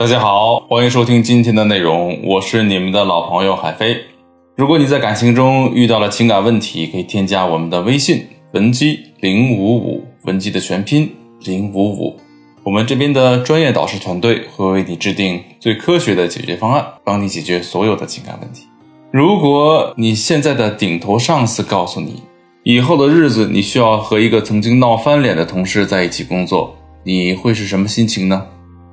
大家好，欢迎收听今天的内容，我是你们的老朋友海飞。如果你在感情中遇到了情感问题，可以添加我们的微信文姬零五五，文姬的全拼零五五，我们这边的专业导师团队会为你制定最科学的解决方案，帮你解决所有的情感问题。如果你现在的顶头上司告诉你，以后的日子你需要和一个曾经闹翻脸的同事在一起工作，你会是什么心情呢？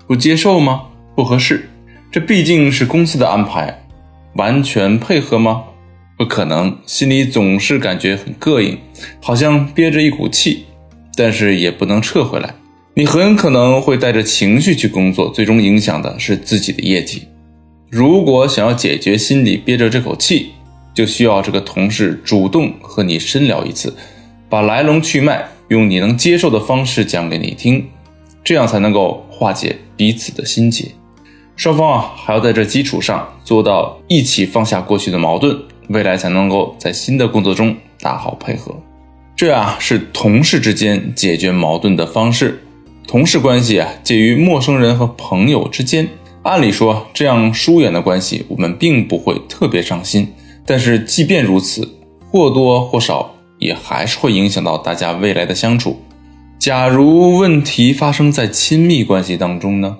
不接受吗？不合适，这毕竟是公司的安排，完全配合吗？不可能，心里总是感觉很膈应，好像憋着一股气，但是也不能撤回来。你很可能会带着情绪去工作，最终影响的是自己的业绩。如果想要解决心里憋着这口气，就需要这个同事主动和你深聊一次，把来龙去脉用你能接受的方式讲给你听，这样才能够化解彼此的心结。双方啊，还要在这基础上做到一起放下过去的矛盾，未来才能够在新的工作中打好配合。这啊是同事之间解决矛盾的方式。同事关系啊，介于陌生人和朋友之间，按理说这样疏远的关系，我们并不会特别上心。但是即便如此，或多或少也还是会影响到大家未来的相处。假如问题发生在亲密关系当中呢？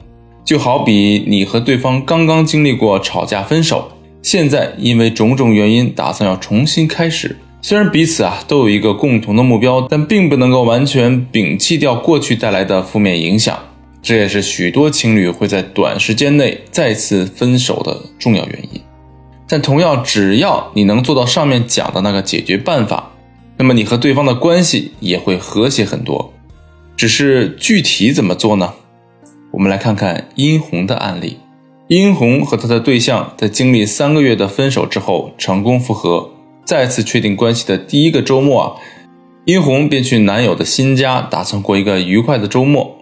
就好比你和对方刚刚经历过吵架分手，现在因为种种原因打算要重新开始。虽然彼此啊都有一个共同的目标，但并不能够完全摒弃掉过去带来的负面影响。这也是许多情侣会在短时间内再次分手的重要原因。但同样，只要你能做到上面讲的那个解决办法，那么你和对方的关系也会和谐很多。只是具体怎么做呢？我们来看看殷红的案例。殷红和他的对象在经历三个月的分手之后，成功复合，再次确定关系的第一个周末啊，殷红便去男友的新家，打算过一个愉快的周末。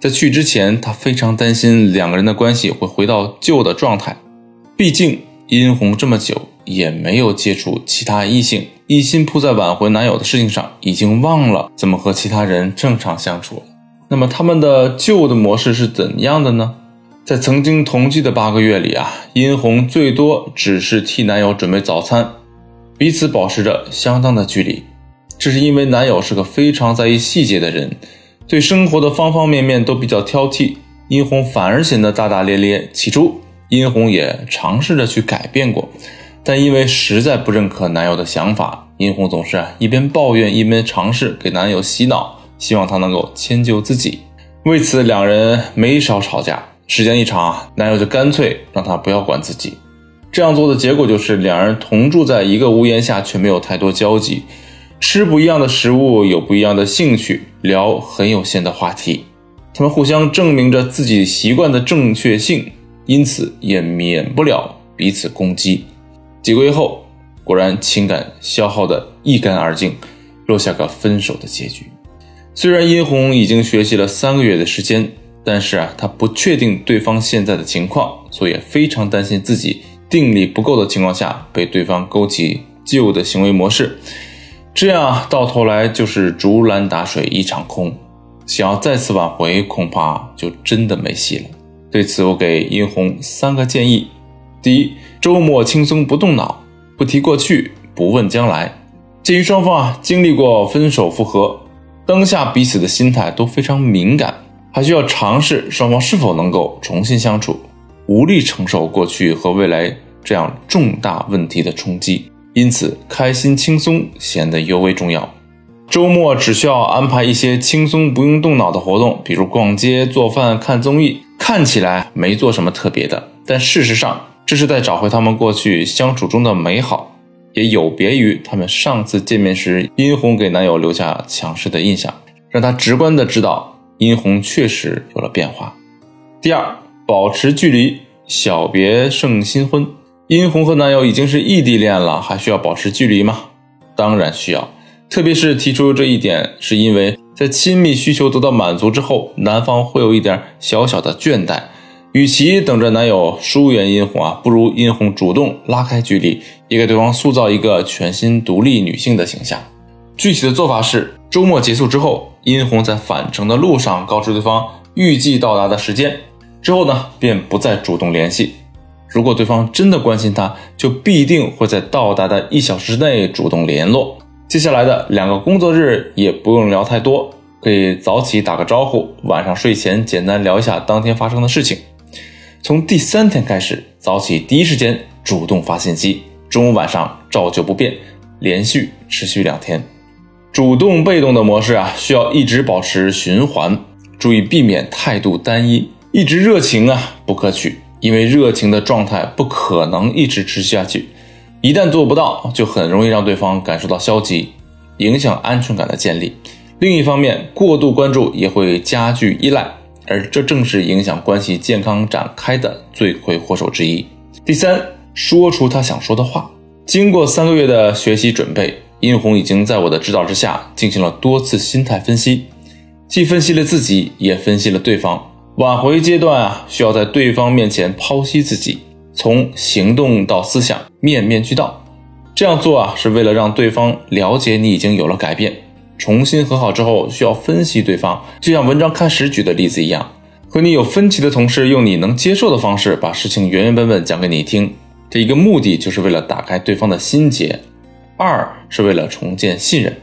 在去之前，她非常担心两个人的关系会回到旧的状态，毕竟殷红这么久也没有接触其他异性，一心扑在挽回男友的事情上，已经忘了怎么和其他人正常相处。那么他们的旧的模式是怎样的呢？在曾经同居的八个月里啊，殷红最多只是替男友准备早餐，彼此保持着相当的距离。这是因为男友是个非常在意细节的人，对生活的方方面面都比较挑剔，殷红反而显得大大咧咧。起初，殷红也尝试着去改变过，但因为实在不认可男友的想法，殷红总是一边抱怨一边尝试给男友洗脑。希望他能够迁就自己，为此两人没少吵架。时间一长啊，男友就干脆让他不要管自己。这样做的结果就是两人同住在一个屋檐下，却没有太多交集，吃不一样的食物，有不一样的兴趣，聊很有限的话题。他们互相证明着自己习惯的正确性，因此也免不了彼此攻击。几个月后，果然情感消耗的一干二净，落下个分手的结局。虽然殷红已经学习了三个月的时间，但是啊，她不确定对方现在的情况，所以非常担心自己定力不够的情况下被对方勾起旧的行为模式，这样到头来就是竹篮打水一场空。想要再次挽回，恐怕就真的没戏了。对此，我给殷红三个建议：第一，周末轻松不动脑，不提过去，不问将来。鉴于双方啊经历过分手复合。当下彼此的心态都非常敏感，还需要尝试双方是否能够重新相处，无力承受过去和未来这样重大问题的冲击，因此开心轻松显得尤为重要。周末只需要安排一些轻松不用动脑的活动，比如逛街、做饭、看综艺，看起来没做什么特别的，但事实上这是在找回他们过去相处中的美好。也有别于他们上次见面时，殷红给男友留下强势的印象，让他直观的知道殷红确实有了变化。第二，保持距离，小别胜新婚。殷红和男友已经是异地恋了，还需要保持距离吗？当然需要。特别是提出这一点，是因为在亲密需求得到满足之后，男方会有一点小小的倦怠。与其等着男友疏远殷红啊，不如殷红主动拉开距离，也给对方塑造一个全新独立女性的形象。具体的做法是，周末结束之后，殷红在返程的路上告知对方预计到达的时间，之后呢，便不再主动联系。如果对方真的关心她，就必定会在到达的一小时之内主动联络。接下来的两个工作日也不用聊太多，可以早起打个招呼，晚上睡前简单聊一下当天发生的事情。从第三天开始，早起第一时间主动发信息，中午晚上照旧不变，连续持续两天。主动被动的模式啊，需要一直保持循环，注意避免态度单一。一直热情啊，不可取，因为热情的状态不可能一直持续下去。一旦做不到，就很容易让对方感受到消极，影响安全感的建立。另一方面，过度关注也会加剧依赖，而这正是影响关系健康展开的罪魁祸首之一。第三，说出他想说的话。经过三个月的学习准备，殷红已经在我的指导之下进行了多次心态分析，既分析了自己，也分析了对方。挽回阶段啊，需要在对方面前剖析自己，从行动到思想面面俱到。这样做啊，是为了让对方了解你已经有了改变。重新和好之后，需要分析对方，就像文章开始举的例子一样，和你有分歧的同事，用你能接受的方式把事情原原本本讲给你听。这一个目的就是为了打开对方的心结，二是为了重建信任。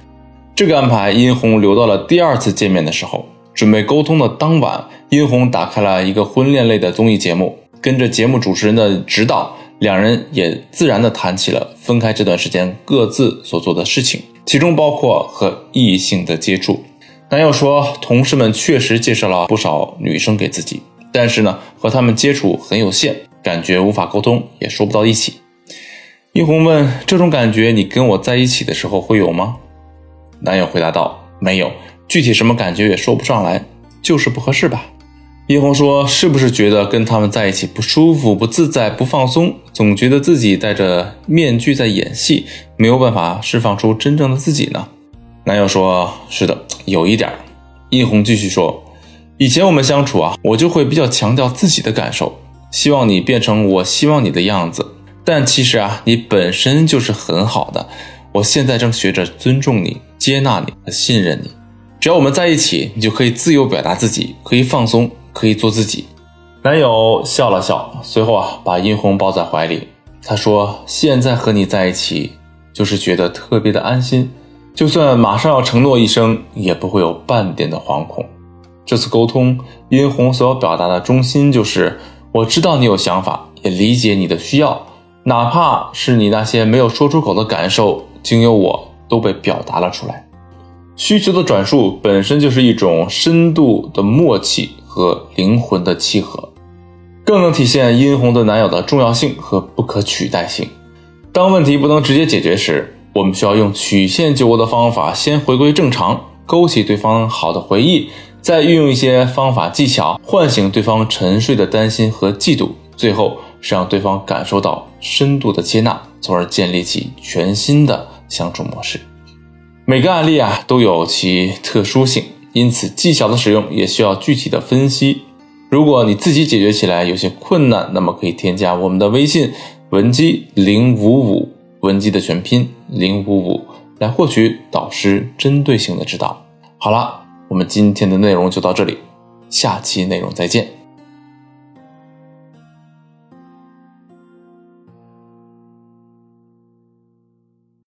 这个安排，殷红留到了第二次见面的时候。准备沟通的当晚，殷红打开了一个婚恋类的综艺节目，跟着节目主持人的指导，两人也自然的谈起了分开这段时间各自所做的事情，其中包括和异性的接触。男友说，同事们确实介绍了不少女生给自己，但是呢，和他们接触很有限，感觉无法沟通，也说不到一起。殷红问：“这种感觉你跟我在一起的时候会有吗？”男友回答道：“没有。”具体什么感觉也说不上来，就是不合适吧。殷红说：“是不是觉得跟他们在一起不舒服、不自在、不放松，总觉得自己戴着面具在演戏，没有办法释放出真正的自己呢？”男友说：“是的，有一点。”殷红继续说：“以前我们相处啊，我就会比较强调自己的感受，希望你变成我希望你的样子。但其实啊，你本身就是很好的。我现在正学着尊重你、接纳你和信任你。”只要我们在一起，你就可以自由表达自己，可以放松，可以做自己。男友笑了笑，随后啊，把殷红抱在怀里。他说：“现在和你在一起，就是觉得特别的安心，就算马上要承诺一生，也不会有半点的惶恐。”这次沟通，殷红所要表达的中心就是：我知道你有想法，也理解你的需要，哪怕是你那些没有说出口的感受，经由我都被表达了出来。需求的转述本身就是一种深度的默契和灵魂的契合，更能体现殷红的男友的重要性和不可取代性。当问题不能直接解决时，我们需要用曲线救国的方法，先回归正常，勾起对方好的回忆，再运用一些方法技巧，唤醒对方沉睡的担心和嫉妒，最后是让对方感受到深度的接纳，从而建立起全新的相处模式。每个案例啊都有其特殊性，因此技巧的使用也需要具体的分析。如果你自己解决起来有些困难，那么可以添加我们的微信文姬零五五，文姬的全拼零五五，来获取导师针对性的指导。好了，我们今天的内容就到这里，下期内容再见。